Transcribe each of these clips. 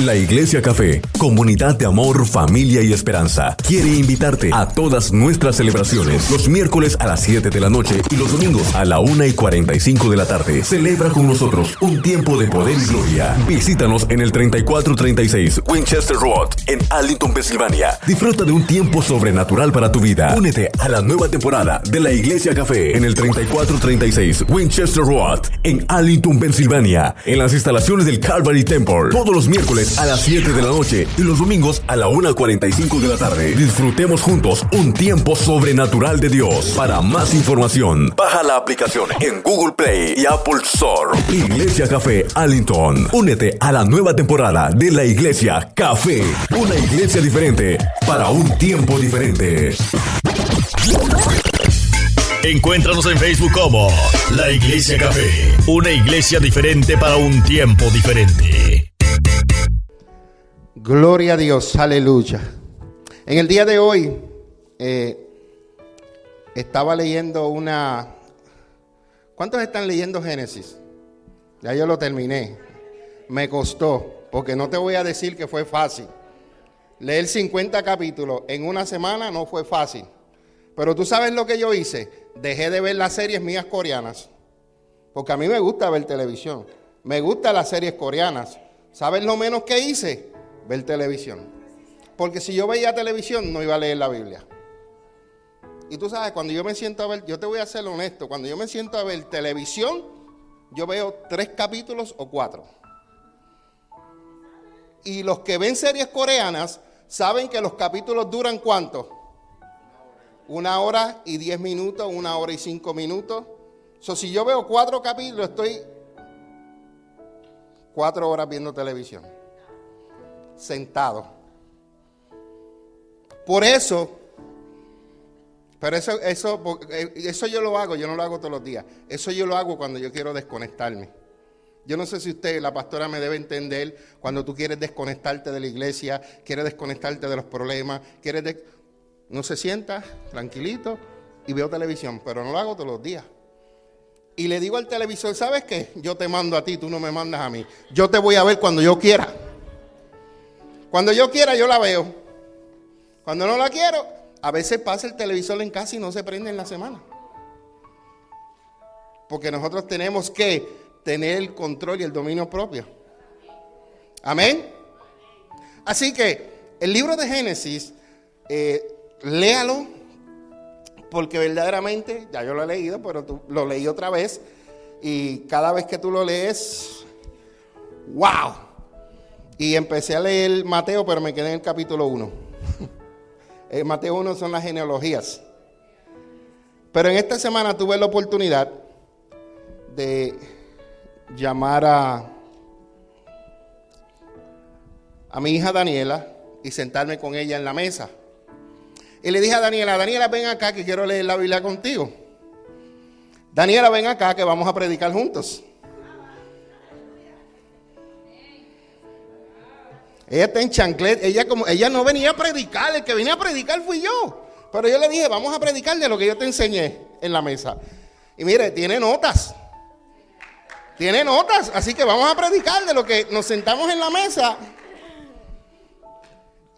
La Iglesia Café, comunidad de amor, familia y esperanza, quiere invitarte a todas nuestras celebraciones los miércoles a las 7 de la noche y los domingos a la 1 y 45 de la tarde. Celebra con nosotros un tiempo de poder y gloria. Visítanos en el 3436 Winchester Road en Arlington, Pensilvania. Disfruta de un tiempo sobrenatural para tu vida. Únete a la nueva temporada de la Iglesia Café en el 3436 Winchester Road en Arlington, Pensilvania, en las instalaciones del Calvary Temple. Todos los miércoles a las 7 de la noche y los domingos a la 1.45 de la tarde. Disfrutemos juntos un tiempo sobrenatural de Dios. Para más información, baja la aplicación en Google Play y Apple Store. Iglesia Café Allington. Únete a la nueva temporada de la Iglesia Café. Una iglesia diferente para un tiempo diferente. Encuéntranos en Facebook como La Iglesia Café, una iglesia diferente para un tiempo diferente. Gloria a Dios, aleluya. En el día de hoy eh, estaba leyendo una... ¿Cuántos están leyendo Génesis? Ya yo lo terminé. Me costó, porque no te voy a decir que fue fácil. Leer 50 capítulos en una semana no fue fácil. Pero tú sabes lo que yo hice. Dejé de ver las series mías coreanas. Porque a mí me gusta ver televisión. Me gustan las series coreanas. ¿Sabes lo menos que hice? Ver televisión. Porque si yo veía televisión no iba a leer la Biblia. Y tú sabes, cuando yo me siento a ver, yo te voy a ser honesto, cuando yo me siento a ver televisión, yo veo tres capítulos o cuatro. Y los que ven series coreanas saben que los capítulos duran cuánto? Una hora y diez minutos, una hora y cinco minutos. So, si yo veo cuatro capítulos, estoy cuatro horas viendo televisión sentado. Por eso, pero eso, eso, eh, eso yo lo hago, yo no lo hago todos los días. Eso yo lo hago cuando yo quiero desconectarme. Yo no sé si usted, la pastora, me debe entender cuando tú quieres desconectarte de la iglesia, quieres desconectarte de los problemas, quieres no se sienta tranquilito y veo televisión, pero no lo hago todos los días. Y le digo al televisor, ¿sabes qué? Yo te mando a ti, tú no me mandas a mí. Yo te voy a ver cuando yo quiera. Cuando yo quiera, yo la veo. Cuando no la quiero, a veces pasa el televisor en casa y no se prende en la semana. Porque nosotros tenemos que tener el control y el dominio propio. Amén. Así que el libro de Génesis, eh, léalo, porque verdaderamente, ya yo lo he leído, pero tú, lo leí otra vez, y cada vez que tú lo lees, wow, y empecé a leer Mateo, pero me quedé en el capítulo 1. el Mateo 1 son las genealogías. Pero en esta semana tuve la oportunidad de llamar a, a mi hija Daniela y sentarme con ella en la mesa. Y le dije a Daniela, Daniela, ven acá que quiero leer la Biblia contigo. Daniela, ven acá que vamos a predicar juntos. Ella está en chanclet, ella como ella no venía a predicar, el que venía a predicar fui yo. Pero yo le dije, vamos a predicar de lo que yo te enseñé en la mesa. Y mire, tiene notas. Tiene notas, así que vamos a predicar de lo que nos sentamos en la mesa.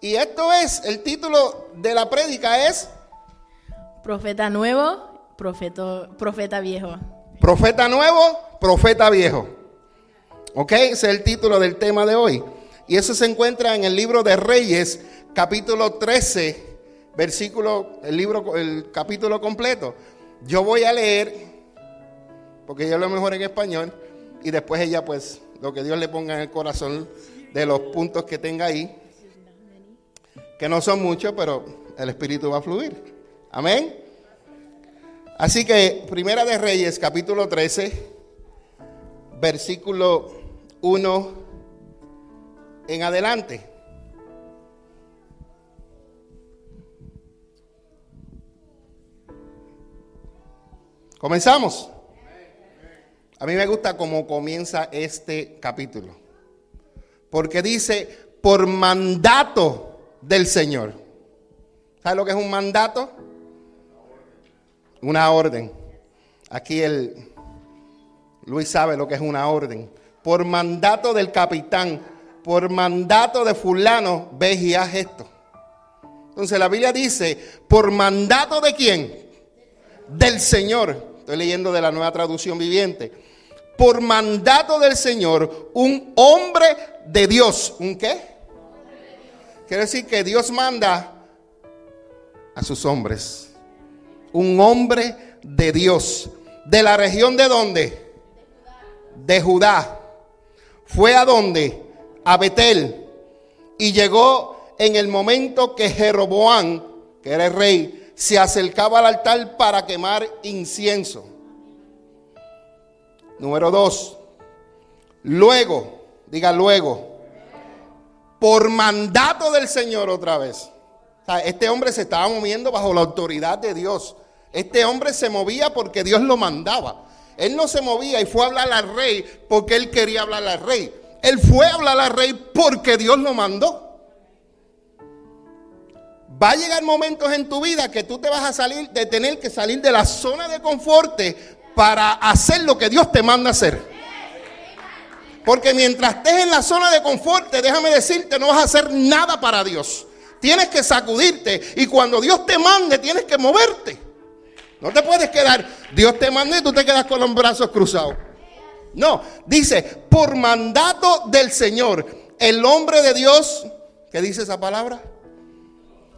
Y esto es, el título de la prédica es Profeta nuevo, profeta, profeta viejo. Profeta nuevo, profeta viejo. ¿Ok? Ese es el título del tema de hoy. Y eso se encuentra en el libro de Reyes, capítulo 13, versículo, el libro, el capítulo completo. Yo voy a leer, porque yo lo mejor en español, y después ella, pues, lo que Dios le ponga en el corazón de los puntos que tenga ahí, que no son muchos, pero el Espíritu va a fluir. Amén. Así que, Primera de Reyes, capítulo 13, versículo 1 en adelante. Comenzamos. A mí me gusta cómo comienza este capítulo. Porque dice, por mandato del Señor. ¿Sabe lo que es un mandato? Una orden. Aquí el Luis sabe lo que es una orden. Por mandato del capitán por mandato de fulano, ve y haz esto. Entonces la Biblia dice, por mandato de quién? Del Señor. Estoy leyendo de la nueva traducción viviente. Por mandato del Señor, un hombre de Dios. ¿Un qué? Quiere decir que Dios manda a sus hombres. Un hombre de Dios. ¿De la región de dónde? De Judá. ¿Fue a dónde? A Betel. Y llegó en el momento que Jeroboam, que era el rey, se acercaba al altar para quemar incienso. Número dos. Luego, diga luego, por mandato del Señor otra vez. este hombre se estaba moviendo bajo la autoridad de Dios. Este hombre se movía porque Dios lo mandaba. Él no se movía y fue a hablar al rey porque él quería hablar al rey. Él fue a hablar al rey porque Dios lo mandó. Va a llegar momentos en tu vida que tú te vas a salir de tener que salir de la zona de confort para hacer lo que Dios te manda hacer. Porque mientras estés en la zona de confort, déjame decirte, no vas a hacer nada para Dios. Tienes que sacudirte y cuando Dios te mande, tienes que moverte. No te puedes quedar, Dios te manda y tú te quedas con los brazos cruzados. No, dice, por mandato del Señor, el hombre de Dios, ¿qué dice esa palabra?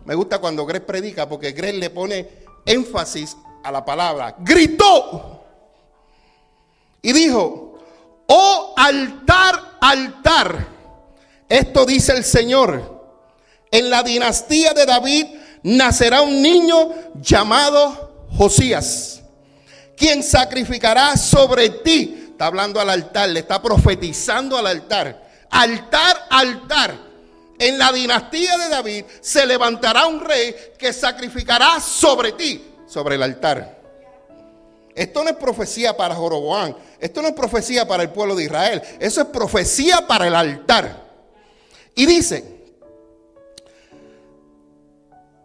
Me gusta cuando Greg predica porque Greg le pone énfasis a la palabra. Gritó y dijo, oh altar, altar, esto dice el Señor, en la dinastía de David nacerá un niño llamado Josías, quien sacrificará sobre ti. Está hablando al altar, le está profetizando al altar. Altar, altar. En la dinastía de David se levantará un rey que sacrificará sobre ti, sobre el altar. Esto no es profecía para Joroboán. Esto no es profecía para el pueblo de Israel. Eso es profecía para el altar. Y dice,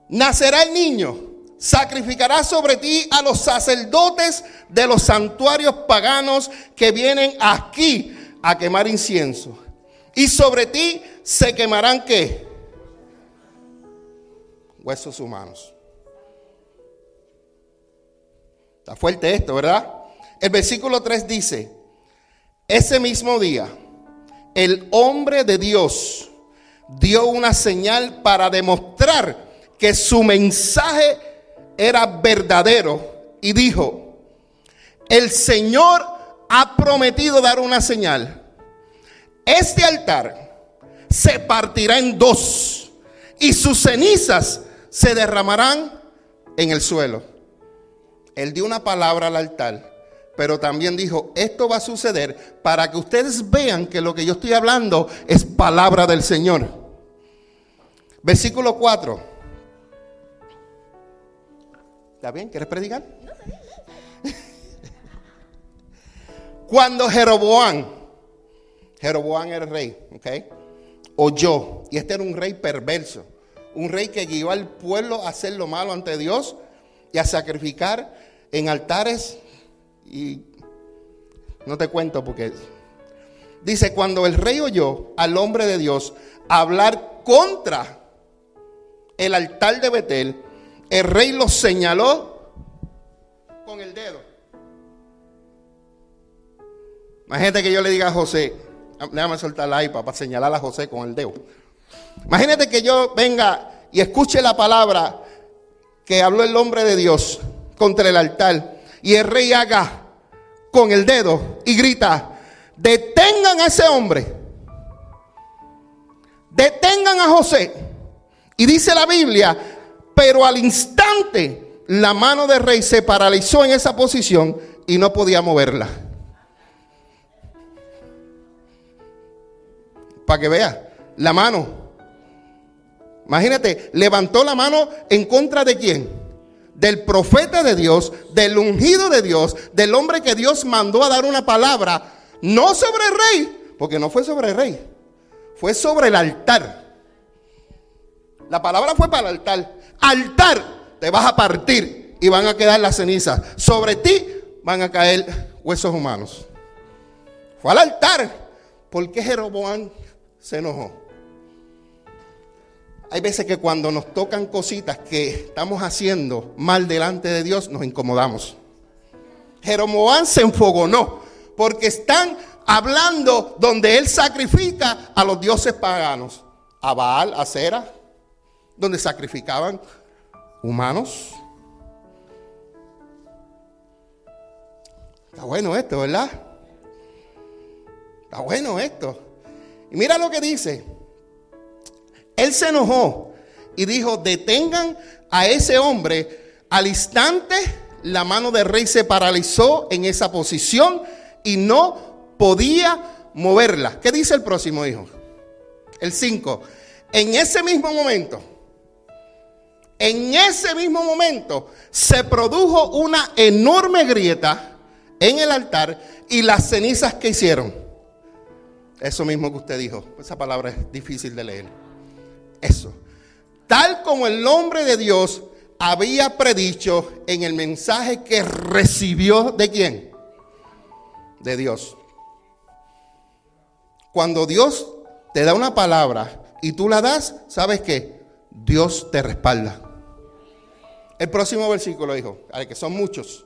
nacerá el niño Sacrificará sobre ti a los sacerdotes de los santuarios paganos que vienen aquí a quemar incienso. Y sobre ti se quemarán qué? Huesos humanos. Está fuerte esto, ¿verdad? El versículo 3 dice, ese mismo día, el hombre de Dios dio una señal para demostrar que su mensaje era verdadero y dijo, el Señor ha prometido dar una señal. Este altar se partirá en dos y sus cenizas se derramarán en el suelo. Él dio una palabra al altar, pero también dijo, esto va a suceder para que ustedes vean que lo que yo estoy hablando es palabra del Señor. Versículo 4. ¿Está bien? ¿Quieres predicar? Cuando Jeroboam, Jeroboam era el rey, ¿ok? Oyó, y este era un rey perverso, un rey que guió al pueblo a hacer lo malo ante Dios y a sacrificar en altares y no te cuento porque dice cuando el rey oyó al hombre de Dios hablar contra el altar de Betel, el rey lo señaló con el dedo. Imagínate que yo le diga a José, déjame soltar la iPad para señalar a José con el dedo. Imagínate que yo venga y escuche la palabra que habló el hombre de Dios contra el altar y el rey haga con el dedo y grita, detengan a ese hombre, detengan a José. Y dice la Biblia pero al instante la mano del rey se paralizó en esa posición y no podía moverla. Para que vea, la mano. Imagínate, levantó la mano en contra de quién? Del profeta de Dios, del ungido de Dios, del hombre que Dios mandó a dar una palabra, no sobre el rey, porque no fue sobre el rey, fue sobre el altar. La palabra fue para el altar altar te vas a partir y van a quedar las cenizas. Sobre ti van a caer huesos humanos. Fue al altar. ¿Por qué Jeroboam se enojó. Hay veces que cuando nos tocan cositas que estamos haciendo mal delante de Dios, nos incomodamos. Jeroboam se enfogonó porque están hablando donde él sacrifica a los dioses paganos, a Baal, a Cera, donde sacrificaban humanos. Está bueno esto, ¿verdad? Está bueno esto. Y mira lo que dice. Él se enojó y dijo, detengan a ese hombre. Al instante, la mano del rey se paralizó en esa posición y no podía moverla. ¿Qué dice el próximo hijo? El 5. En ese mismo momento, en ese mismo momento se produjo una enorme grieta en el altar y las cenizas que hicieron. Eso mismo que usted dijo. Esa palabra es difícil de leer. Eso. Tal como el nombre de Dios había predicho en el mensaje que recibió de quién? De Dios. Cuando Dios te da una palabra y tú la das, ¿sabes qué? Dios te respalda. El próximo versículo dijo, que son muchos.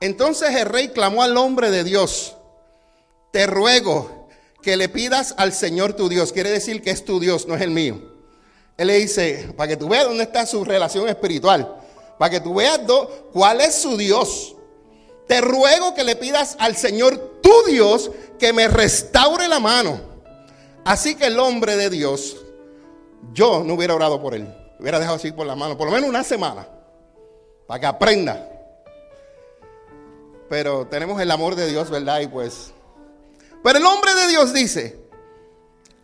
Entonces el rey clamó al hombre de Dios, te ruego que le pidas al Señor tu Dios. Quiere decir que es tu Dios, no es el mío. Él le dice, para que tú veas dónde está su relación espiritual, para que tú veas cuál es su Dios. Te ruego que le pidas al Señor tu Dios que me restaure la mano. Así que el hombre de Dios, yo no hubiera orado por él, hubiera dejado así por la mano, por lo menos una semana, para que aprenda. Pero tenemos el amor de Dios, ¿verdad? Y pues... Pero el hombre de Dios dice,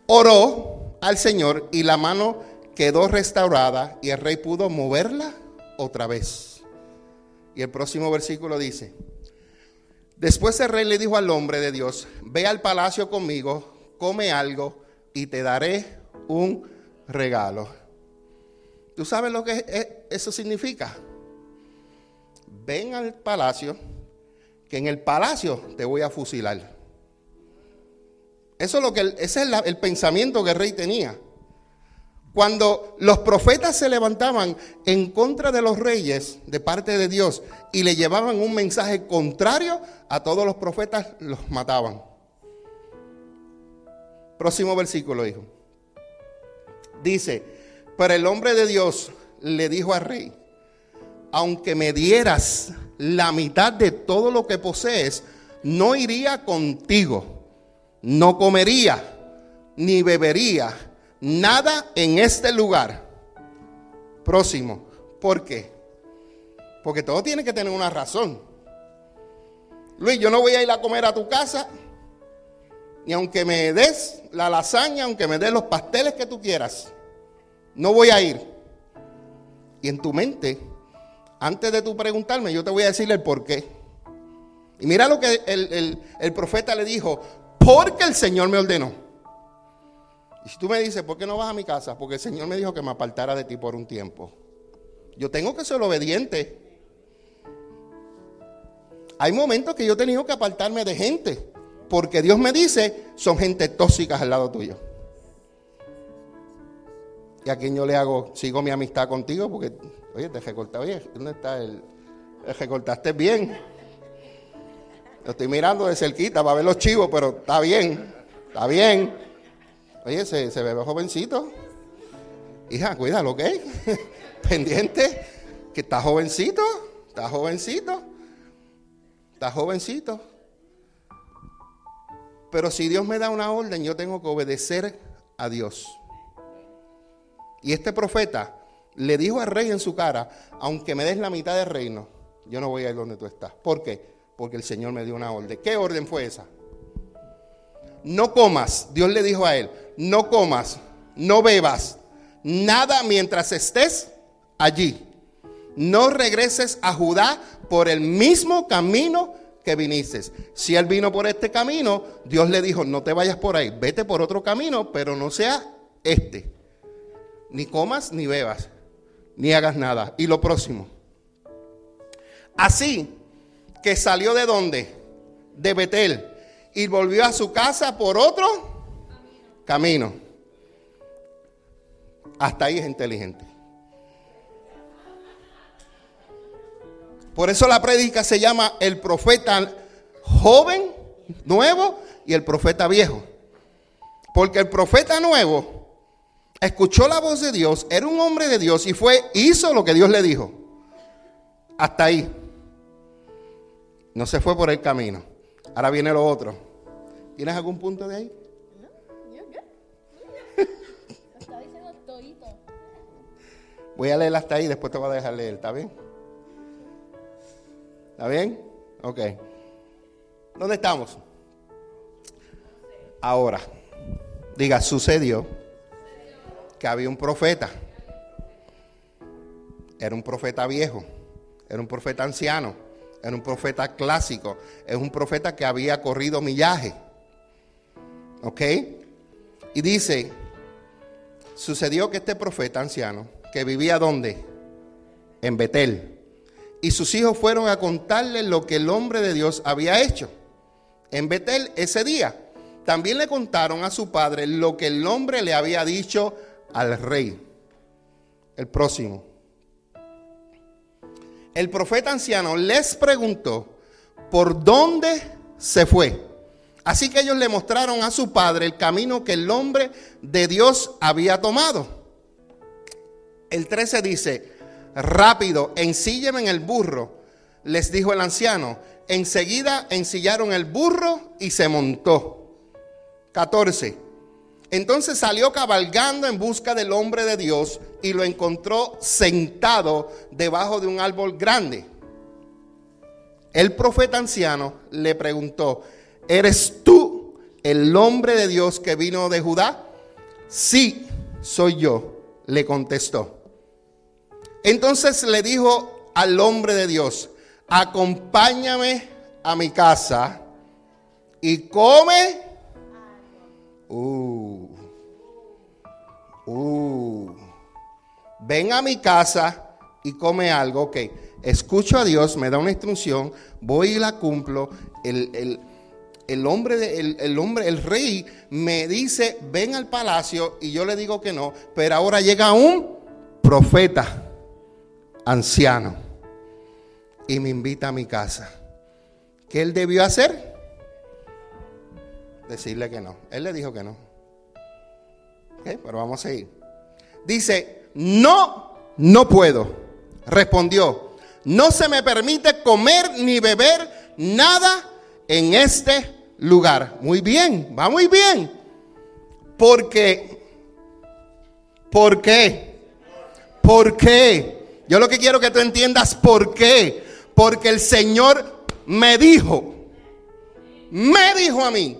oró al Señor y la mano quedó restaurada y el rey pudo moverla otra vez. Y el próximo versículo dice, después el rey le dijo al hombre de Dios, ve al palacio conmigo, come algo y te daré un regalo. ¿Tú sabes lo que eso significa? Ven al palacio que en el palacio te voy a fusilar. Eso es lo que ese es el pensamiento que el rey tenía. Cuando los profetas se levantaban en contra de los reyes de parte de Dios y le llevaban un mensaje contrario, a todos los profetas los mataban. Próximo versículo, hijo. Dice, pero el hombre de Dios le dijo al rey, aunque me dieras la mitad de todo lo que posees, no iría contigo, no comería, ni bebería nada en este lugar. Próximo. ¿Por qué? Porque todo tiene que tener una razón. Luis, yo no voy a ir a comer a tu casa, ni aunque me des la lasaña, aunque me des los pasteles que tú quieras. No voy a ir. Y en tu mente antes de tú preguntarme, yo te voy a decir el por qué. Y mira lo que el, profeta le dijo, porque el Señor me ordenó. Y si tú me dices, ¿por qué no vas a mi casa? Porque el Señor me dijo que me apartara de ti por un tiempo. Yo tengo que ser obediente. Hay momentos que yo he tenido que apartarme de gente. Porque Dios me dice, son gente tóxica al lado tuyo. Y a quien yo le hago, sigo mi amistad contigo porque Oye, te recortaste, oye, ¿dónde está el? recortaste bien. Lo estoy mirando de cerquita para ver los chivos, pero está bien, está bien. Oye, se, se ve jovencito. Hija, cuídalo, ¿ok? Pendiente, que está jovencito, está jovencito, está jovencito. Pero si Dios me da una orden, yo tengo que obedecer a Dios. Y este profeta le dijo al rey en su cara, aunque me des la mitad del reino, yo no voy a ir donde tú estás. ¿Por qué? Porque el Señor me dio una orden. ¿Qué orden fue esa? No comas, Dios le dijo a él, no comas, no bebas, nada mientras estés allí. No regreses a Judá por el mismo camino que viniste. Si él vino por este camino, Dios le dijo, no te vayas por ahí, vete por otro camino, pero no sea este. Ni comas ni bebas ni hagas nada. Y lo próximo. Así que salió de dónde? De Betel. Y volvió a su casa por otro camino. Hasta ahí es inteligente. Por eso la prédica se llama el profeta joven, nuevo, y el profeta viejo. Porque el profeta nuevo escuchó la voz de Dios, era un hombre de Dios y fue, hizo lo que Dios le dijo. Hasta ahí. No se fue por el camino. Ahora viene lo otro. ¿Tienes algún punto de ahí? Voy a leer hasta ahí, después te voy a dejar leer, ¿está bien? ¿Está bien? Ok. ¿Dónde estamos? Ahora, diga, sucedió que había un profeta. Era un profeta viejo, era un profeta anciano, era un profeta clásico, es un profeta que había corrido millaje. ¿Ok? Y dice, sucedió que este profeta anciano, que vivía donde? En Betel. Y sus hijos fueron a contarle lo que el hombre de Dios había hecho en Betel ese día. También le contaron a su padre lo que el hombre le había dicho al rey. El próximo. El profeta anciano les preguntó por dónde se fue. Así que ellos le mostraron a su padre el camino que el hombre de Dios había tomado. El 13 dice, rápido, ensílleme en el burro, les dijo el anciano. Enseguida ensillaron el burro y se montó. 14. Entonces salió cabalgando en busca del hombre de Dios y lo encontró sentado debajo de un árbol grande. El profeta anciano le preguntó, ¿eres tú el hombre de Dios que vino de Judá? Sí, soy yo, le contestó. Entonces le dijo al hombre de Dios, acompáñame a mi casa y come. Uh, uh, ven a mi casa y come algo. Ok, escucho a Dios, me da una instrucción, voy y la cumplo. El, el hombre, de, el, el, hombre, el rey me dice, ven al palacio y yo le digo que no, pero ahora llega un profeta anciano y me invita a mi casa. ¿Qué él debió hacer? Decirle que no. Él le dijo que no. Pero vamos a ir. Dice, no, no puedo. Respondió, no se me permite comer ni beber nada en este lugar. Muy bien, va muy bien. Porque, ¿por qué? ¿Por qué? Yo lo que quiero que tú entiendas por qué. Porque el Señor me dijo, me dijo a mí,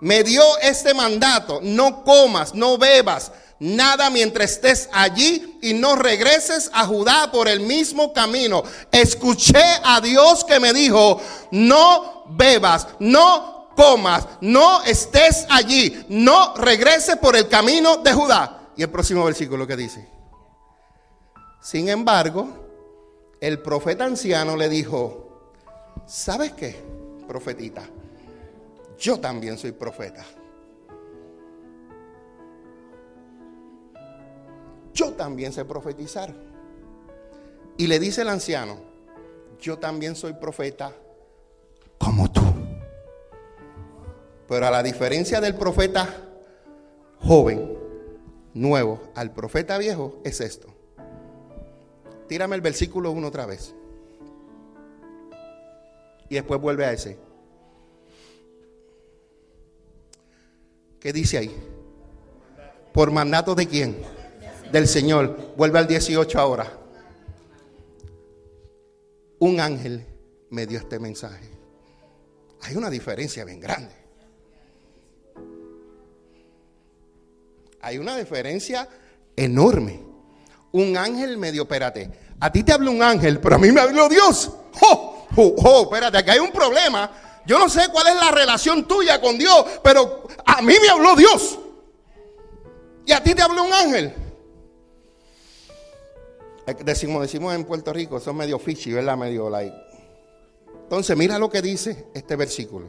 me dio este mandato, no comas, no bebas nada mientras estés allí y no regreses a Judá por el mismo camino. Escuché a Dios que me dijo, no bebas, no comas, no estés allí, no regreses por el camino de Judá. Y el próximo versículo que dice, sin embargo, el profeta anciano le dijo, ¿sabes qué, profetita? Yo también soy profeta. Yo también sé profetizar. Y le dice el anciano, yo también soy profeta como tú. Pero a la diferencia del profeta joven, nuevo, al profeta viejo, es esto. Tírame el versículo 1 otra vez. Y después vuelve a ese. ¿Qué dice ahí? ¿Por mandato de quién? Del Señor. Vuelve al 18 ahora. Un ángel me dio este mensaje. Hay una diferencia bien grande. Hay una diferencia enorme un ángel medio, espérate, a ti te habló un ángel, pero a mí me habló Dios. ¡Oh! ¡Oh! oh espérate, aquí hay un problema. Yo no sé cuál es la relación tuya con Dios, pero a mí me habló Dios. Y a ti te habló un ángel. Decimos, decimos en Puerto Rico, son medio fishy, ¿verdad? Medio like. Entonces, mira lo que dice este versículo.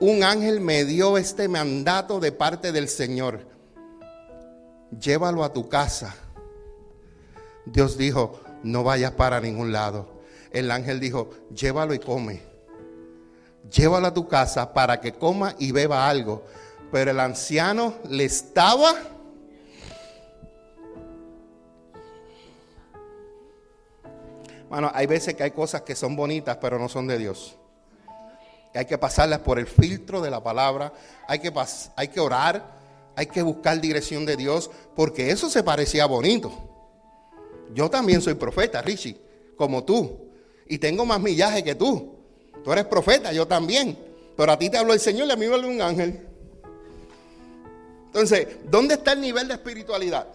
un ángel me dio este mandato de parte del Señor. Llévalo a tu casa. Dios dijo, no vayas para ningún lado. El ángel dijo, llévalo y come. Llévalo a tu casa para que coma y beba algo. Pero el anciano le estaba... Bueno, hay veces que hay cosas que son bonitas, pero no son de Dios. Hay que pasarlas por el filtro de la palabra. Hay que, hay que orar. Hay que buscar dirección de Dios. Porque eso se parecía bonito. Yo también soy profeta, Richie, como tú. Y tengo más millaje que tú. Tú eres profeta, yo también. Pero a ti te habló el Señor y a mí me habló un ángel. Entonces, ¿dónde está el nivel de espiritualidad?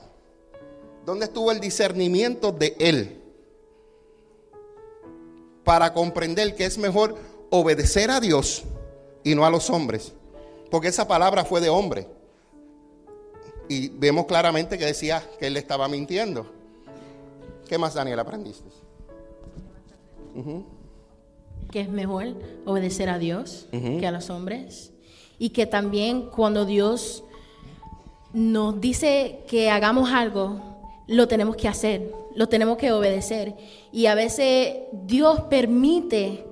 ¿Dónde estuvo el discernimiento de Él? Para comprender que es mejor obedecer a Dios y no a los hombres. Porque esa palabra fue de hombre. Y vemos claramente que decía que él estaba mintiendo. ¿Qué más, Daniel, aprendiste? Que es mejor obedecer a Dios que a los hombres. Y que también cuando Dios nos dice que hagamos algo, lo tenemos que hacer, lo tenemos que obedecer. Y a veces Dios permite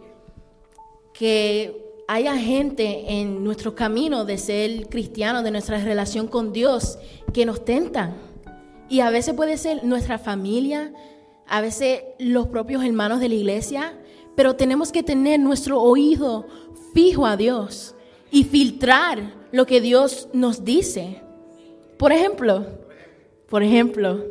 que haya gente en nuestro camino de ser cristianos, de nuestra relación con Dios, que nos tentan. Y a veces puede ser nuestra familia, a veces los propios hermanos de la iglesia, pero tenemos que tener nuestro oído fijo a Dios y filtrar lo que Dios nos dice. Por ejemplo, por ejemplo,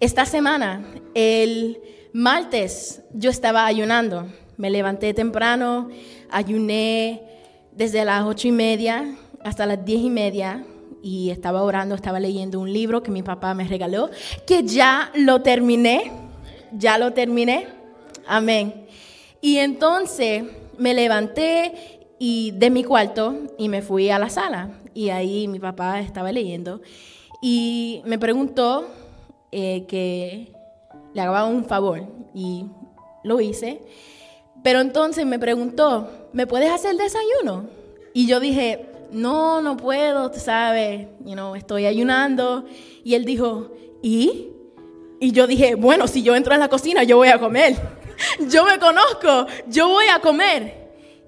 esta semana, el martes, yo estaba ayunando. Me levanté temprano, ayuné desde las ocho y media hasta las diez y media y estaba orando, estaba leyendo un libro que mi papá me regaló, que ya lo terminé, ya lo terminé. Amén. Y entonces me levanté y de mi cuarto y me fui a la sala y ahí mi papá estaba leyendo y me preguntó eh, que le haga un favor y lo hice. Pero entonces me preguntó, ¿me puedes hacer desayuno? Y yo dije, no, no puedo, tú sabes, you know, estoy ayunando. Y él dijo, ¿y? Y yo dije, bueno, si yo entro en la cocina, yo voy a comer. yo me conozco, yo voy a comer.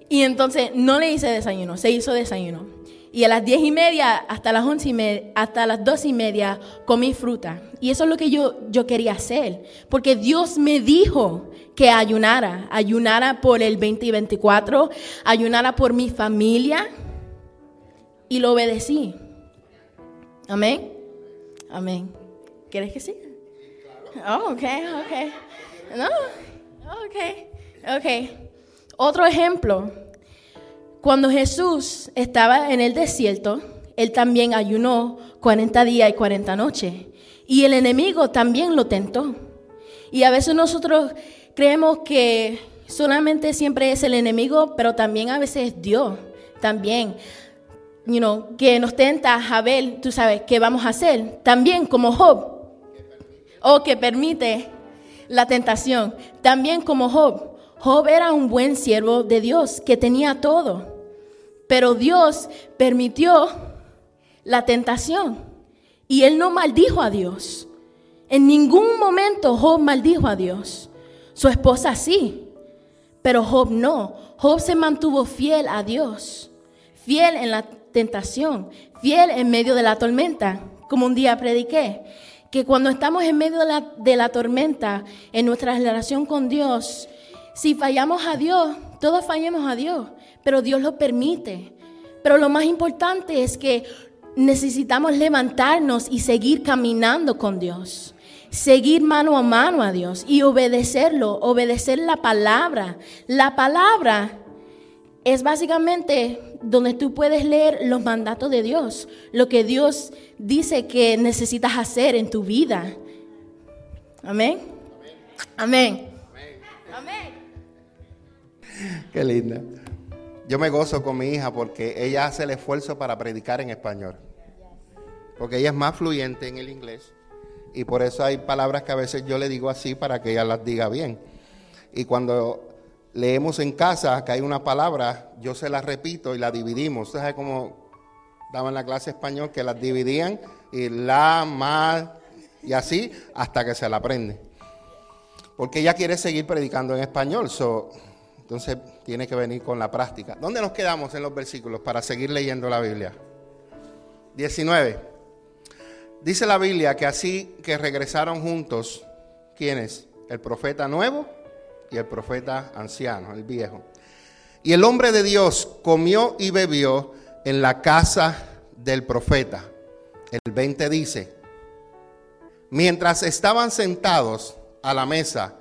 Y entonces no le hice desayuno, se hizo desayuno. Y a las diez y media hasta las once y media, hasta las doce y media comí fruta. Y eso es lo que yo, yo quería hacer. Porque Dios me dijo que ayunara. Ayunara por el 2024, ayunara por mi familia. Y lo obedecí. Amén. Amén. ¿Quieres que siga? Oh, ok, ok. No, ok, ok. Otro ejemplo cuando Jesús estaba en el desierto, él también ayunó 40 días y 40 noches. Y el enemigo también lo tentó. Y a veces nosotros creemos que solamente siempre es el enemigo, pero también a veces es Dios. También, you know, que nos tenta a tú sabes, qué vamos a hacer. También como Job. O que permite la tentación. También como Job. Job era un buen siervo de Dios que tenía todo. Pero Dios permitió la tentación y él no maldijo a Dios. En ningún momento Job maldijo a Dios. Su esposa sí, pero Job no. Job se mantuvo fiel a Dios, fiel en la tentación, fiel en medio de la tormenta, como un día prediqué, que cuando estamos en medio de la, tormenta, en nuestra relación con Dios, si fallamos a Dios, todos fallamos a Dios, pero Dios lo permite. Pero lo más importante es que necesitamos levantarnos y seguir caminando con Dios. Seguir mano a mano a Dios y obedecerlo, obedecer la palabra. La palabra es básicamente donde tú puedes leer los mandatos de Dios, lo que Dios dice que necesitas hacer en tu vida. Amén. Amén. Amén. Qué linda. Yo me gozo con mi hija porque ella hace el esfuerzo para predicar en español. Porque ella es más fluyente en el inglés. Y por eso hay palabras que a veces yo le digo así para que ella las diga bien. Y cuando leemos en casa que hay una palabra, yo se la repito y la dividimos. Usted sabe cómo daban la clase español que las dividían y la, más y así hasta que se la aprende. Porque ella quiere seguir predicando en español, entonces tiene que venir con la práctica. ¿Dónde nos quedamos en los versículos para seguir leyendo la Biblia? 19. Dice la Biblia que así que regresaron juntos, ¿quiénes? El profeta nuevo y el profeta anciano, el viejo. Y el hombre de Dios comió y bebió en la casa del profeta. El 20 dice, mientras estaban sentados a la mesa,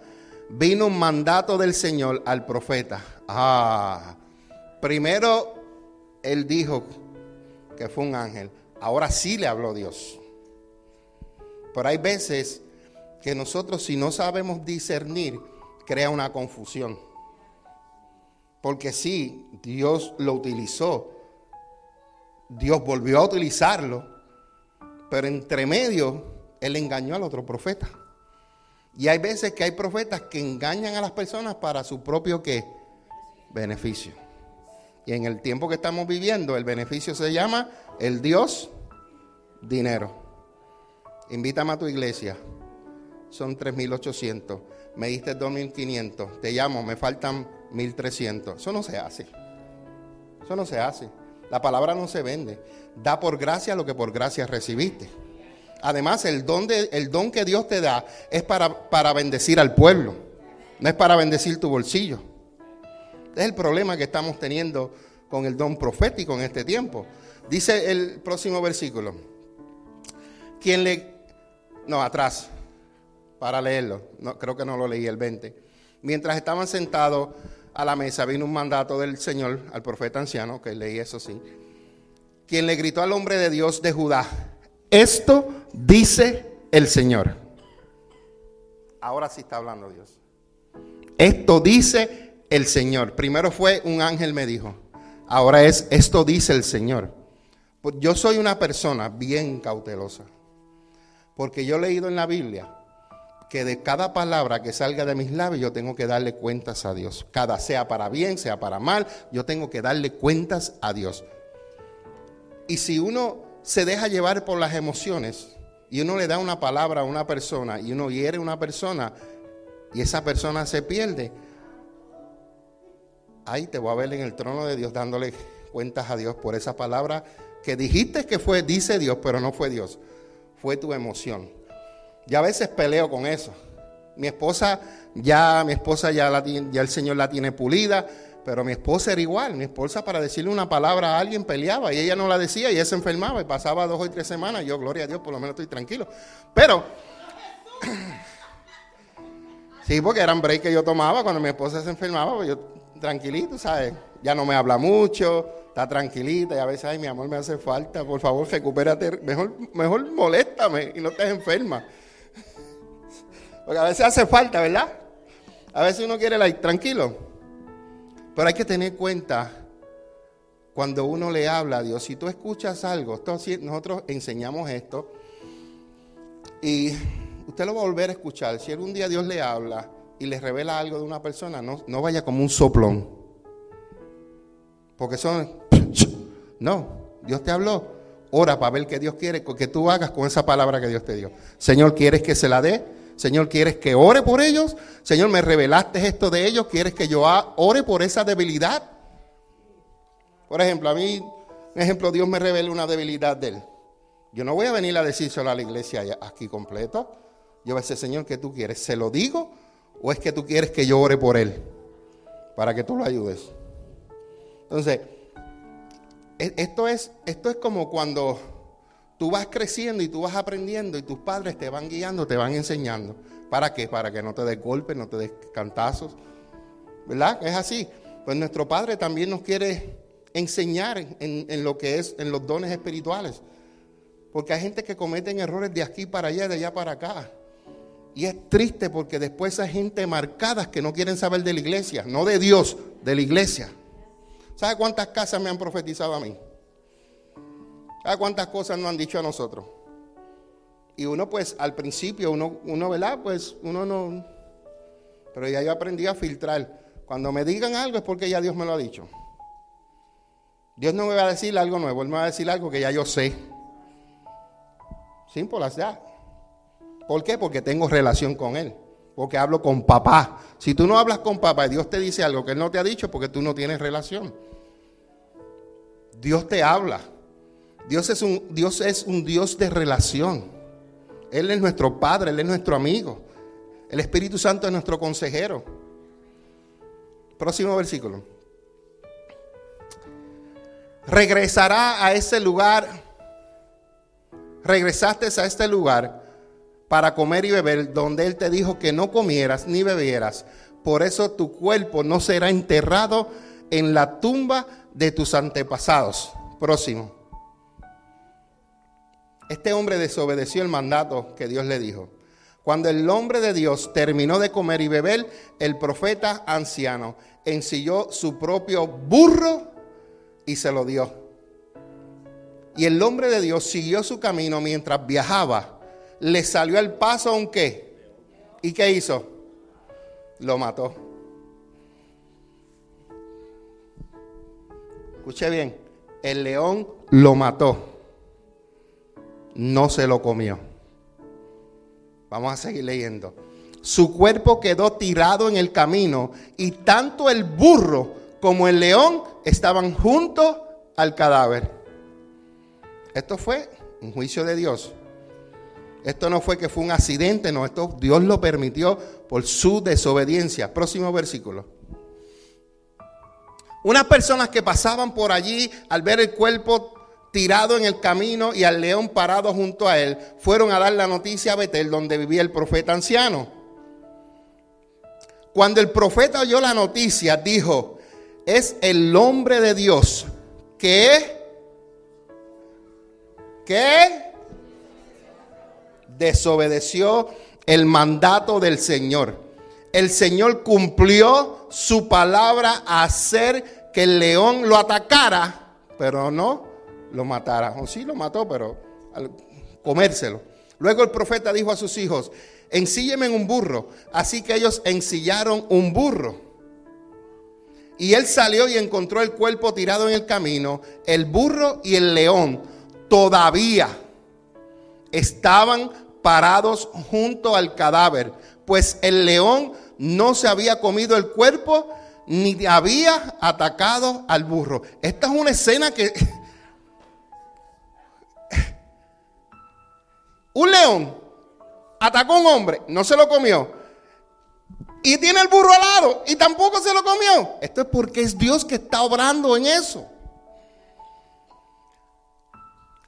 vino un mandato del Señor al profeta. Ah, primero él dijo que fue un ángel, ahora sí le habló Dios. Pero hay veces que nosotros si no sabemos discernir, crea una confusión. Porque sí, Dios lo utilizó. Dios volvió a utilizarlo. Pero entre medio, Él engañó al otro profeta. Y hay veces que hay profetas que engañan a las personas para su propio ¿qué? beneficio. Y en el tiempo que estamos viviendo, el beneficio se llama el Dios dinero. Invítame a tu iglesia. Son 3.800 me diste 2.500, te llamo, me faltan 1.300. Eso no se hace. Eso no se hace. La palabra no se vende. Da por gracia lo que por gracia recibiste. Además, el don, de, el don que Dios te da es para, para bendecir al pueblo. No es para bendecir tu bolsillo. Es el problema que estamos teniendo con el don profético en este tiempo. Dice el próximo versículo. Quien le... No, atrás para leerlo. No, creo que no lo leí el 20. Mientras estaban sentados a la mesa, vino un mandato del Señor al profeta anciano, que leí eso sí, quien le gritó al hombre de Dios de Judá, esto dice el Señor. Ahora sí está hablando Dios. Esto dice el Señor. Primero fue un ángel me dijo, ahora es esto dice el Señor. Pues yo soy una persona bien cautelosa, porque yo he leído en la Biblia que de cada palabra que salga de mis labios yo tengo que darle cuentas a Dios. Cada sea para bien, sea para mal, yo tengo que darle cuentas a Dios. Y si uno se deja llevar por las emociones y uno le da una palabra a una persona y uno hiere a una persona y esa persona se pierde, ahí te voy a ver en el trono de Dios dándole cuentas a Dios por esa palabra que dijiste que fue, dice Dios, pero no fue Dios, fue tu emoción. Ya a veces peleo con eso. Mi esposa ya, mi esposa ya, la, ya el Señor la tiene pulida, pero mi esposa era igual. Mi esposa para decirle una palabra a alguien peleaba y ella no la decía y ella se enfermaba y pasaba dos o tres semanas. Yo, gloria a Dios, por lo menos estoy tranquilo. Pero, sí, porque eran break que yo tomaba cuando mi esposa se enfermaba, pues yo tranquilito, ¿sabes? Ya no me habla mucho, está tranquilita y a veces, ay, mi amor, me hace falta, por favor, recupérate, mejor, mejor moléstame y no estés enferma. Porque a veces hace falta, ¿verdad? A veces uno quiere like, tranquilo. Pero hay que tener cuenta cuando uno le habla a Dios. Si tú escuchas algo, nosotros enseñamos esto y usted lo va a volver a escuchar. Si algún día Dios le habla y le revela algo de una persona, no, no vaya como un soplón. Porque son... No, Dios te habló. Ora para ver qué Dios quiere que tú hagas con esa palabra que Dios te dio. Señor, ¿quieres que se la dé? Señor, ¿quieres que ore por ellos? Señor, me revelaste esto de ellos. ¿Quieres que yo ore por esa debilidad? Por ejemplo, a mí, un ejemplo, Dios me revela una debilidad de él. Yo no voy a venir a decírselo a la iglesia aquí completo. Yo voy a decir, Señor, ¿qué tú quieres? ¿Se lo digo? ¿O es que tú quieres que yo ore por él? Para que tú lo ayudes. Entonces, e-, esto es, esto es como cuando Tú vas creciendo y tú vas aprendiendo y tus padres te van guiando, te van enseñando. ¿Para qué? Para que no te des golpes, no te des cantazos. ¿Verdad? Es así. Pues nuestro Padre también nos quiere enseñar en, lo que es, en los dones espirituales. Porque hay gente que cometen errores de aquí para allá, de allá para acá. Y es triste porque después hay gente marcada que no quieren saber de la iglesia, no de Dios, de la iglesia. ¿Sabe cuántas casas me han profetizado a mí? ¿A cuántas cosas nos han dicho a nosotros? Y uno pues al principio, uno, uno, ¿verdad? Pues uno no... Pero ya yo aprendí a filtrar. Cuando me digan algo es porque ya Dios me lo ha dicho. Dios no me va a decir algo nuevo, Él me va a decir algo que ya yo sé. Simple as that. ¿Por qué? Porque tengo relación con Él. Porque hablo con papá. Si tú no hablas con papá y Dios te dice algo que Él no te ha dicho, porque tú no tienes relación. Dios te habla. Dios es un Dios, es un Dios de relación. Él es nuestro Padre, Él es nuestro amigo. El Espíritu Santo es nuestro consejero. Próximo versículo. Regresará a ese lugar. Regresaste a este lugar para comer y beber, donde Él te dijo que no comieras ni bebieras. Por eso tu cuerpo no será enterrado en la tumba de tus antepasados. Próximo. Este hombre desobedeció el mandato que Dios le dijo. Cuando el hombre de Dios terminó de comer y beber, el profeta anciano ensilló su propio burro y se lo dio. Y el hombre de Dios siguió su camino mientras viajaba. Le salió al paso un qué. ¿Y qué hizo? Lo mató. Escuche bien, el león lo mató no se lo comió. Vamos a seguir leyendo. Su cuerpo quedó tirado en el camino y tanto el burro como el león estaban junto al cadáver. Esto fue un juicio de Dios. Esto no fue que fue un accidente, no, esto Dios lo permitió por su desobediencia. Próximo versículo. Unas personas que pasaban por allí al ver el cuerpo tirado en el camino y al león parado junto a él, fueron a dar la noticia a Betel, donde vivía el profeta anciano. Cuando el profeta oyó la noticia, dijo, es el hombre de Dios que, desobedeció el mandato del Señor. El Señor cumplió su palabra a hacer que el león lo atacara, pero no lo matara. O sí lo mató, pero al comérselo. Luego el profeta dijo a sus hijos, ensílleme en un burro. Así que ellos ensillaron un burro. Y él salió y encontró el cuerpo tirado en el camino. El burro y el león todavía estaban parados junto al cadáver, pues el león no se había comido el cuerpo ni había atacado al burro. Esta es una escena que Un león atacó a un hombre, no se lo comió. Y tiene el burro al lado y tampoco se lo comió. Esto es porque es Dios que está obrando en eso.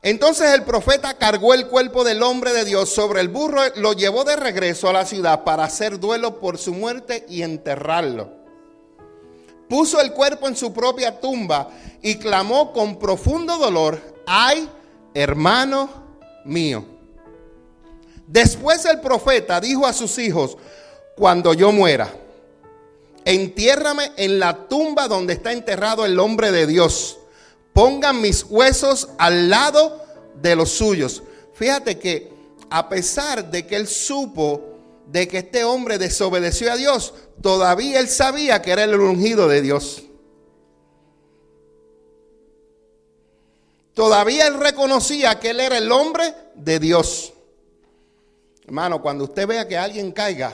Entonces el profeta cargó el cuerpo del hombre de Dios sobre el burro, lo llevó de regreso a la ciudad para hacer duelo por su muerte y enterrarlo. Puso el cuerpo en su propia tumba y clamó con profundo dolor, ay, hermano mío. Después el profeta dijo a sus hijos, cuando yo muera, entiérrame en la tumba donde está enterrado el hombre de Dios. Pongan mis huesos al lado de los suyos. Fíjate que a pesar de que él supo de que este hombre desobedeció a Dios, todavía él sabía que era el ungido de Dios. Todavía él reconocía que él era el hombre de Dios. Hermano, cuando usted vea que alguien caiga,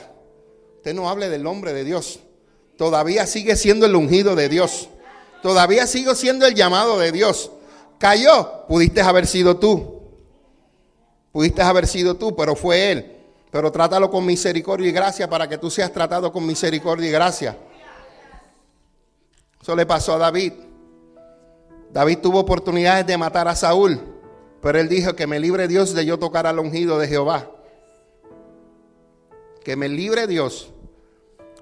usted no hable del nombre de Dios. Todavía sigue siendo el ungido de Dios. Todavía sigue siendo el llamado de Dios. Cayó, pudiste haber sido tú. Pudiste haber sido tú, pero fue Él. Pero trátalo con misericordia y gracia para que tú seas tratado con misericordia y gracia. Eso le pasó a David. David tuvo oportunidades de matar a Saúl, pero él dijo que me libre Dios de yo tocar al ungido de Jehová que me libre Dios.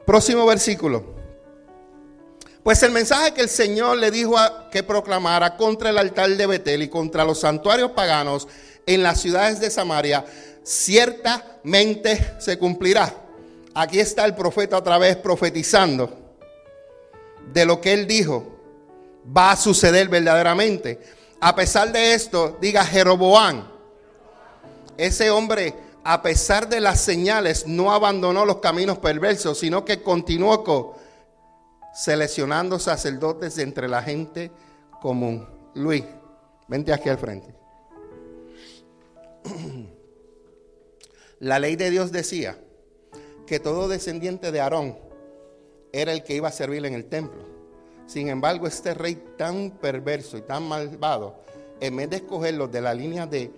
Próximo versículo. Pues el mensaje que el Señor le dijo a, que proclamara contra el altar de Betel y contra los santuarios paganos en las ciudades de Samaria, ciertamente se cumplirá. Aquí está el profeta otra vez profetizando de lo que él dijo va a suceder verdaderamente. A pesar de esto, diga Jeroboán, ese hombre a pesar de las señales, no abandonó los caminos perversos, sino que continuó seleccionando sacerdotes entre la gente común. Luis, vente aquí al frente. La ley de Dios decía que todo descendiente de Aarón era el que iba a servir en el templo. Sin embargo, este rey tan perverso y tan malvado, en vez de escogerlos de la línea de,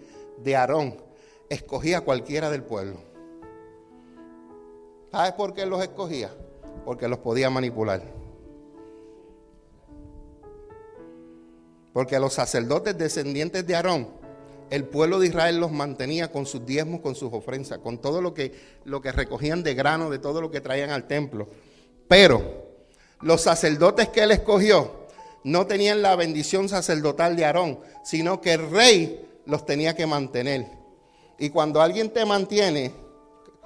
de Aarón, escogía a cualquiera del pueblo. ¿Sabes por qué los escogía? Porque los podía manipular. Porque los sacerdotes descendientes de Aarón, el pueblo de Israel los mantenía con sus diezmos, con sus ofrendas, con todo lo que, lo que recogían de grano, de todo lo que traían al templo. Pero los sacerdotes que él escogió no tenían la bendición sacerdotal de Aarón, sino que el rey los tenía que mantener. Y cuando alguien te mantiene,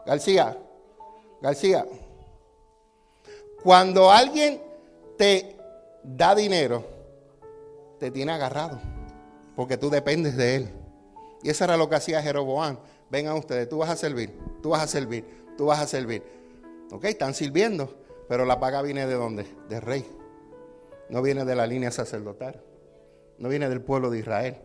García, García, cuando alguien te da dinero, te tiene agarrado, porque tú dependes de él. Y eso era lo que hacía Jeroboam. Vengan ustedes, tú vas a servir, tú vas a servir, tú vas a servir. Ok, están sirviendo, pero la paga viene de dónde? Del rey. No viene de la línea sacerdotal, no viene del pueblo de Israel.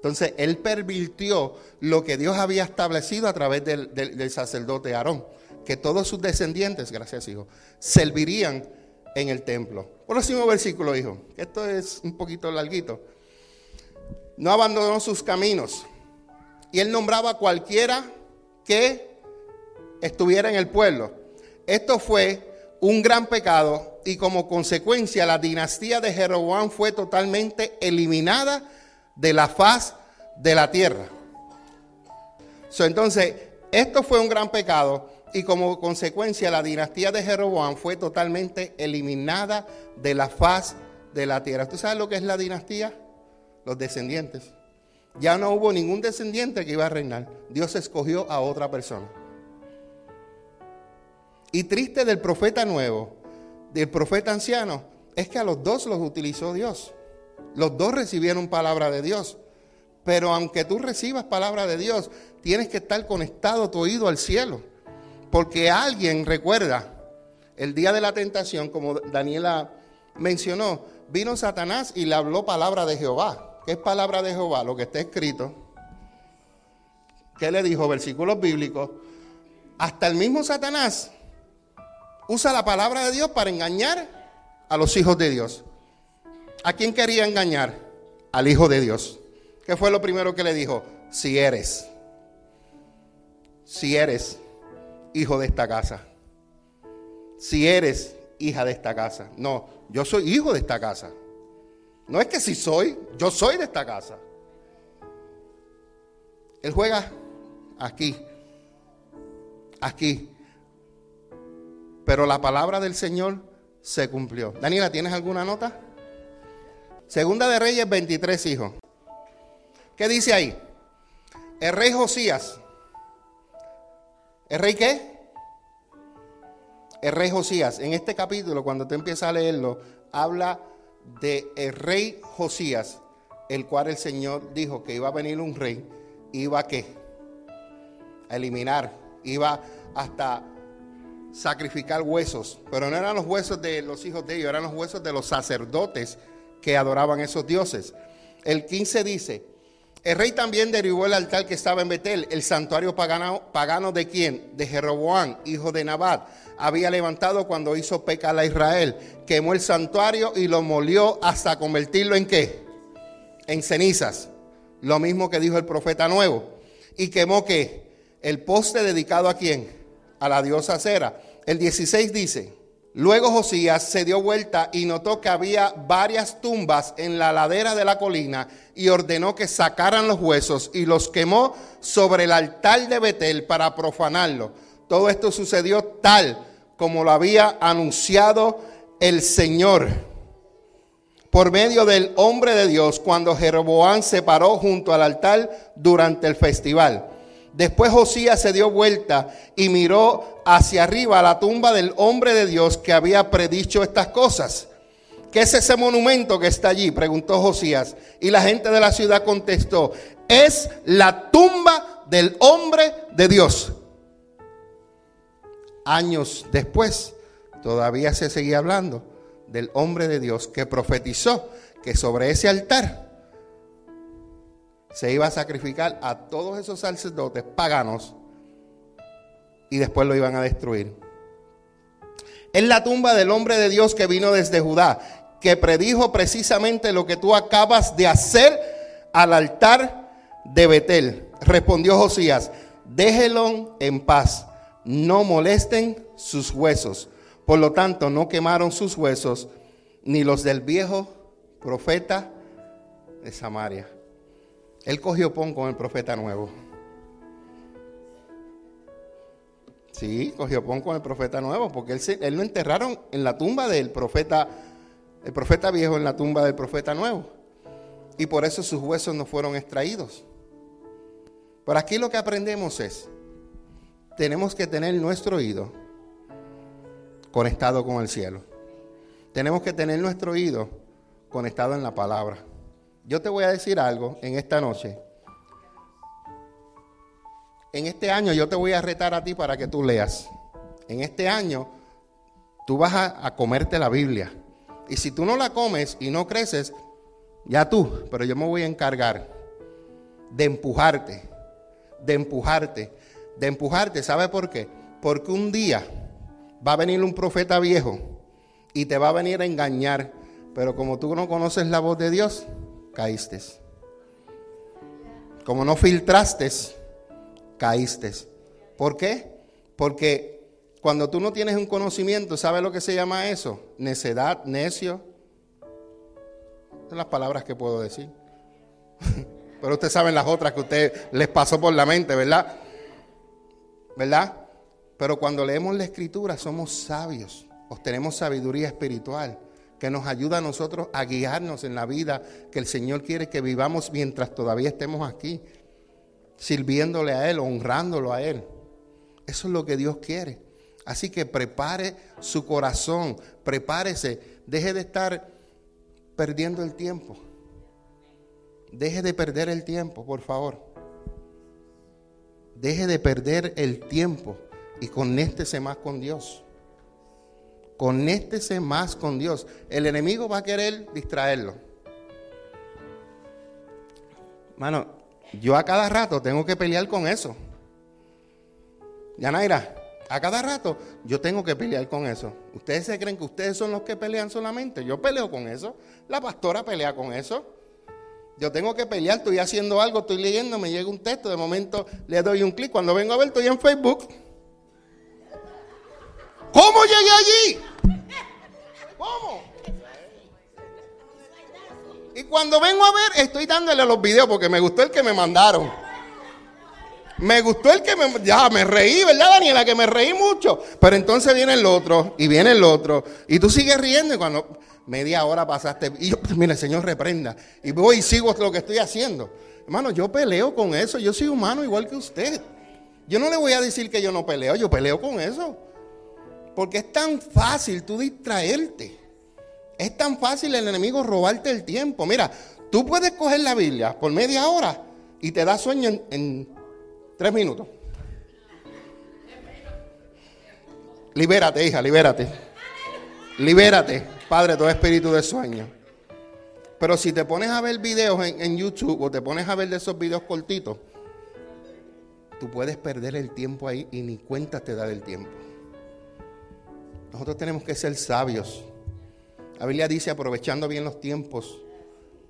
Entonces, él pervirtió lo que Dios había establecido a través del, sacerdote Aarón, que todos sus descendientes, gracias hijo, servirían en el templo. Próximo versículo, hijo, esto es un poquito larguito. No abandonó sus caminos. Y él nombraba a cualquiera que estuviera en el pueblo. Esto fue un gran pecado y como consecuencia la dinastía de Jeroboam fue totalmente eliminada de la faz de la tierra. entonces, esto fue un gran pecado y como consecuencia la dinastía de Jeroboam fue totalmente eliminada de la faz de la tierra. ¿Tú sabes lo que es la dinastía? Los descendientes. Ya no hubo ningún descendiente que iba a reinar. Dios escogió a otra persona. Y triste del profeta nuevo, del profeta anciano, es que a los dos los utilizó Dios. Los dos recibieron palabra de Dios. Pero aunque tú recibas palabra de Dios, tienes que estar conectado tu oído al cielo. Porque alguien, recuerda, el día de la tentación, como Daniela mencionó, vino Satanás y le habló palabra de Jehová. ¿Qué es palabra de Jehová? Lo que está escrito. ¿Qué le dijo? Versículos bíblicos. Hasta el mismo Satanás usa la palabra de Dios para engañar a los hijos de Dios. ¿A quién quería engañar? Al Hijo de Dios. ¿Qué fue lo primero que le dijo? Si eres, si eres hijo de esta casa, si eres hija de esta casa. No, yo soy hijo de esta casa. No es que si soy, yo soy de esta casa. Él juega aquí, aquí. Pero la palabra del Señor se cumplió. Daniela, ¿tienes alguna nota? Segunda de Reyes, 23 hijos. ¿Qué dice ahí? El rey Josías. ¿El rey qué? El rey Josías. En este capítulo, cuando tú empiezas a leerlo, habla de el rey Josías, el cual el Señor dijo que iba a venir un rey, iba a qué? A eliminar, iba hasta sacrificar huesos, pero no eran los huesos de los hijos de ellos, eran los huesos de los sacerdotes que adoraban esos dioses. El 15 dice, el rey también derribó el altar que estaba en Betel, el santuario pagano, pagano de quién? De Jeroboam, hijo de Nabat. Había levantado cuando hizo pecar a Israel. Quemó el santuario y lo molió hasta convertirlo en qué? En cenizas. Lo mismo que dijo el profeta nuevo. Y quemó qué? El poste dedicado a quién? A la diosa Cera. El 16 dice, Luego Josías se dio vuelta y notó que había varias tumbas en la ladera de la colina y ordenó que sacaran los huesos y los quemó sobre el altar de Betel para profanarlo. Todo esto sucedió tal como lo había anunciado el Señor por medio del hombre de Dios cuando Jeroboam se paró junto al altar durante el festival. Después Josías se dio vuelta y miró hacia arriba a la tumba del hombre de Dios que había predicho estas cosas. ¿Qué es ese monumento que está allí? Preguntó Josías. Y la gente de la ciudad contestó, es la tumba del hombre de Dios. Años después, todavía se seguía hablando. del hombre de Dios que profetizó que sobre ese altar se iba a sacrificar a todos esos sacerdotes paganos y después lo iban a destruir. Es la tumba del hombre de Dios que vino desde Judá, que predijo precisamente lo que tú acabas de hacer al altar de Betel. Respondió Josías, déjelo en paz, no molesten sus huesos. Por lo tanto, no quemaron sus huesos, ni los del viejo profeta de Samaria. Él cogió pon con el profeta nuevo. Sí, cogió pon con el profeta nuevo, porque él, él lo enterraron en la tumba del profeta, el profeta viejo en la tumba del profeta nuevo. Y por eso sus huesos no fueron extraídos. Por aquí lo que aprendemos es, tenemos que tener nuestro oído conectado con el cielo. Tenemos que tener nuestro oído conectado en la palabra. Yo te voy a decir algo en esta noche. En este año yo te voy a retar a ti para que tú leas. En este año tú vas a, comerte la Biblia. Y si tú no la comes y no creces, ya tú, pero yo me voy a encargar de empujarte, de empujarte, de empujarte. ¿Sabe por qué? Porque un día va a venir un profeta viejo y te va a venir a engañar. Pero como tú no conoces la voz de Dios, caíste. Como no filtraste, caíste. ¿Por qué? Porque cuando tú no tienes un conocimiento, ¿sabes lo que se llama eso? Necedad, necio. Son las palabras que puedo decir. Pero ustedes saben las otras que a usted les pasó por la mente, ¿verdad? ¿Verdad? Pero cuando leemos la escritura somos sabios, obtenemos sabiduría espiritual que nos ayuda a nosotros a guiarnos en la vida que el Señor quiere que vivamos mientras todavía estemos aquí, sirviéndole a Él, honrándolo a Él. Eso es lo que Dios quiere. Así que prepare su corazón, prepárese, deje de estar perdiendo el tiempo. Deje de perder el tiempo, por favor. Deje de perder el tiempo y conéctese más con Dios conéctese más con Dios. El enemigo va a querer distraerlo. Mano, yo a cada rato tengo que pelear con eso. Yanaira, a cada rato yo tengo que pelear con eso. Ustedes se creen que ustedes son los que pelean solamente. Yo peleo con eso. La pastora pelea con eso. Yo tengo que pelear, estoy haciendo algo, estoy leyendo, me llega un texto, de momento le doy un clic. Cuando vengo a ver, estoy en Facebook. ¿Cómo llegué allí? ¿Cómo? Y cuando vengo a ver, estoy dándole los videos porque me gustó el que me mandaron. Me gustó el que me... Ya, me reí, ¿verdad, Daniela? Que me reí mucho. Pero entonces viene el otro y viene el otro. Y tú sigues riendo y cuando media hora pasaste... Y yo, mire, Señor, reprenda. Y voy y sigo lo que estoy haciendo. Hermano, yo peleo con eso. Yo soy humano igual que usted. Yo no le voy a decir que yo no peleo. Yo peleo con eso. Porque es tan fácil tú distraerte. Es tan fácil el enemigo robarte el tiempo. Mira, tú puedes coger la Biblia por media hora y te da sueño en, tres minutos. Libérate, hija, libérate. Libérate, Padre, todo espíritu de sueño. Pero si te pones a ver videos en, en, YouTube o te pones a ver de esos videos cortitos, tú puedes perder el tiempo ahí y ni cuenta te da del tiempo. Nosotros tenemos que ser sabios. La Biblia dice, aprovechando bien los tiempos,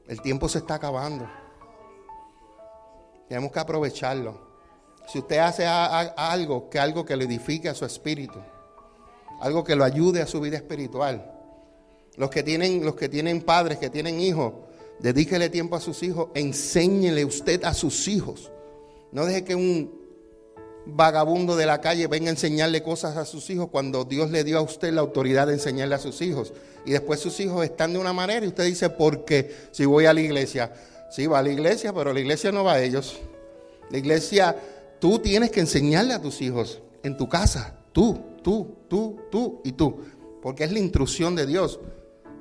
el tiempo se está acabando. Tenemos que aprovecharlo. Si usted hace algo, que algo que le edifique a su espíritu, algo que lo ayude a su vida espiritual. Los que tienen, los que tienen padres, que tienen hijos, dedíquele tiempo a sus hijos, enséñele usted a sus hijos. No deje que un vagabundo de la calle venga a enseñarle cosas a sus hijos cuando Dios le dio a usted la autoridad de enseñarle a sus hijos. Y después sus hijos están de una manera y usted dice, ¿por qué? Si voy a la iglesia. Sí, va a la iglesia, pero la iglesia no va a ellos. La iglesia, tú tienes que enseñarle a tus hijos en tu casa. Tú, tú, tú, tú y tú. Porque es la intrusión de Dios.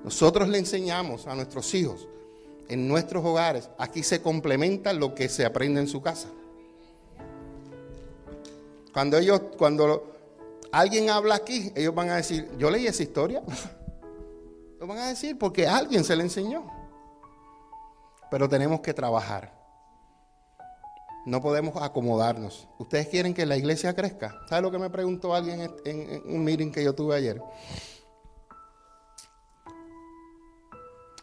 Nosotros le enseñamos a nuestros hijos en nuestros hogares. Aquí se complementa lo que se aprende en su casa. Cuando ellos, cuando alguien habla aquí, ellos van a decir, yo leí esa historia. Lo van a decir porque alguien se le enseñó. Pero tenemos que trabajar. No podemos acomodarnos. ¿Ustedes quieren que la iglesia crezca? ¿Sabe lo que me preguntó alguien en, en un meeting que yo tuve ayer?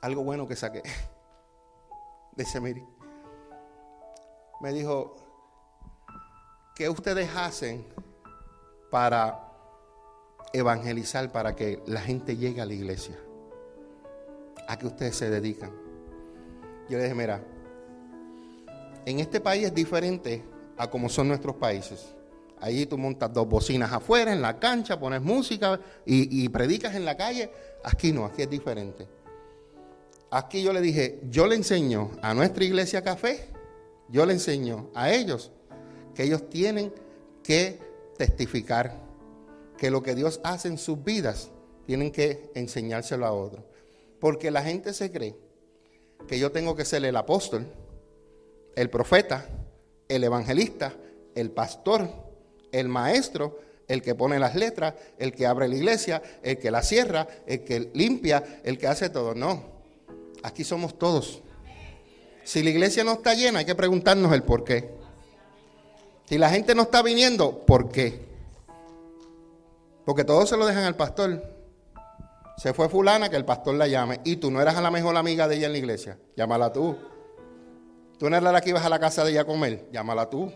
Algo bueno que saqué de ese meeting. Me dijo, ¿qué ustedes hacen para evangelizar, para que la gente llegue a la iglesia? ¿A qué ustedes se dedican? Yo le dije, mira, en este país es diferente a como son nuestros países. Allí tú montas dos bocinas afuera, en la cancha, pones música y, y, predicas en la calle. Aquí no, aquí es diferente. Aquí yo le dije, yo le enseño a nuestra iglesia café, yo le enseño a ellos que ellos tienen que testificar que lo que Dios hace en sus vidas tienen que enseñárselo a otros. Porque la gente se cree que yo tengo que ser el apóstol, el profeta, el evangelista, el pastor, el maestro, el que pone las letras, el que abre la iglesia, el que la cierra, el que limpia, el que hace todo. No, aquí somos todos. Si la iglesia no está llena, hay que preguntarnos el por qué. Si la gente no está viniendo, ¿por qué? Porque todos se lo dejan al pastor. Se fue fulana que el pastor la llame. Y tú no eras la mejor amiga de ella en la iglesia. Llámala tú. Tú no eras la que ibas a la casa de ella a comer. Llámala tú.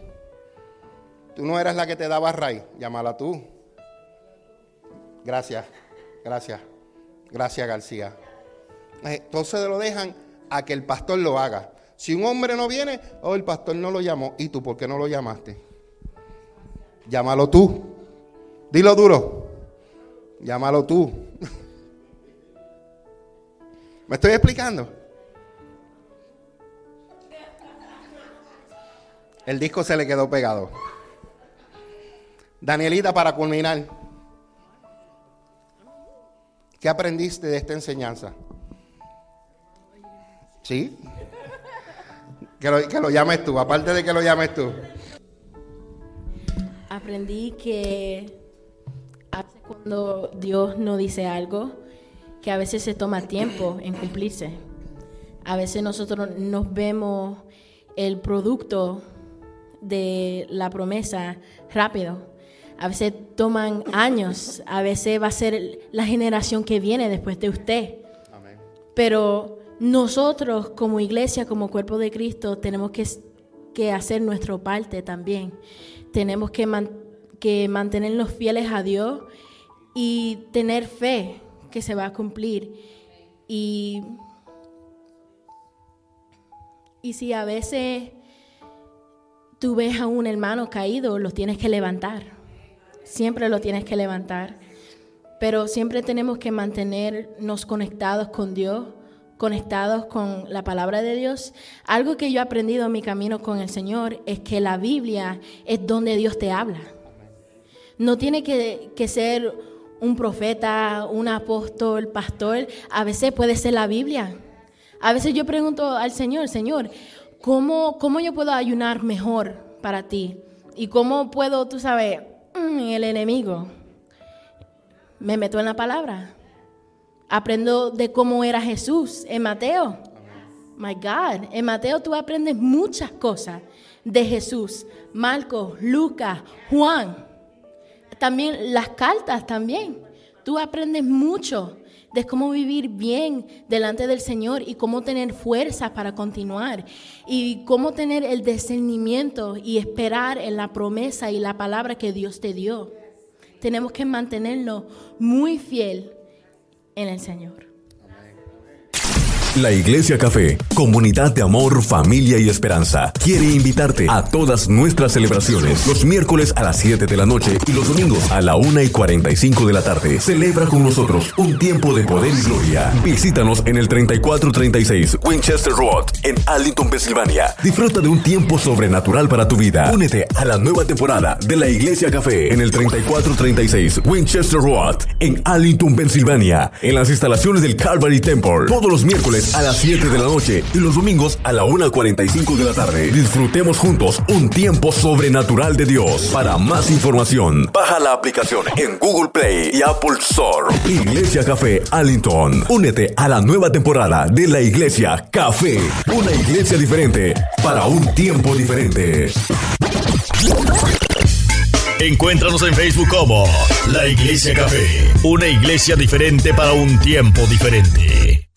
Tú no eras la que te daba ray. Llámala tú. Gracias. Gracias. Gracias, García. Entonces lo dejan a que el pastor lo haga. Si un hombre no viene, oh, el pastor no lo llamó. ¿Y tú por qué no lo llamaste? Llámalo tú. Dilo duro. Llámalo tú. ¿Me estoy explicando? El disco se le quedó pegado. Danielita, para culminar, ¿qué aprendiste de esta enseñanza? ¿Sí? Que lo, que lo llames tú, aparte de que lo llames tú. Aprendí que cuando Dios nos dice algo, que a veces se toma tiempo en cumplirse. A veces nosotros nos vemos el producto de la promesa rápido. A veces toman años, a veces va a ser la generación que viene después de usted. Pero nosotros como iglesia, como cuerpo de Cristo, tenemos que, que hacer nuestra parte también. Tenemos que, que mantenernos fieles a Dios y tener fe que se va a cumplir. Y, y si a veces tú ves a un hermano caído, lo tienes que levantar. Siempre lo tienes que levantar. Pero siempre tenemos que mantenernos conectados con Dios conectados con la palabra de Dios, algo que yo he aprendido en mi camino con el Señor es que la Biblia es donde Dios te habla. No tiene que, ser un profeta, un apóstol, pastor, a veces puede ser la Biblia. A veces yo pregunto al Señor, Señor, ¿cómo, cómo yo puedo ayunar mejor para ti? ¿Y cómo puedo, tú sabes, mm, el enemigo? Me meto en la palabra Aprendo de cómo era Jesús en Mateo. My God, en Mateo tú aprendes muchas cosas de Jesús. Marcos, Lucas, Juan. También las cartas también. Tú aprendes mucho de cómo vivir bien delante del Señor y cómo tener fuerzas para continuar y cómo tener el discernimiento y esperar en la promesa y la palabra que Dios te dio. Tenemos que mantenerlo muy fiel en el Señor. La Iglesia Café, comunidad de amor, familia y esperanza, quiere invitarte a todas nuestras celebraciones los miércoles a las 7 de la noche y los domingos a la 1 y 45 de la tarde. Celebra con nosotros un tiempo de poder y gloria. Visítanos en el 3436 Winchester Road en Arlington, Pensilvania. Disfruta de un tiempo sobrenatural para tu vida. Únete a la nueva temporada de la Iglesia Café en el 3436 Winchester Road en Arlington, Pensilvania, en las instalaciones del Calvary Temple. Todos los miércoles a las 7 de la noche y los domingos a la 1.45 de la tarde. Disfrutemos juntos un tiempo sobrenatural de Dios. Para más información, baja la aplicación en Google Play y Apple Store. Iglesia Café Allington. Únete a la nueva temporada de la Iglesia Café. Una iglesia diferente para un tiempo diferente. Encuéntranos en Facebook como La Iglesia Café, una iglesia diferente para un tiempo diferente.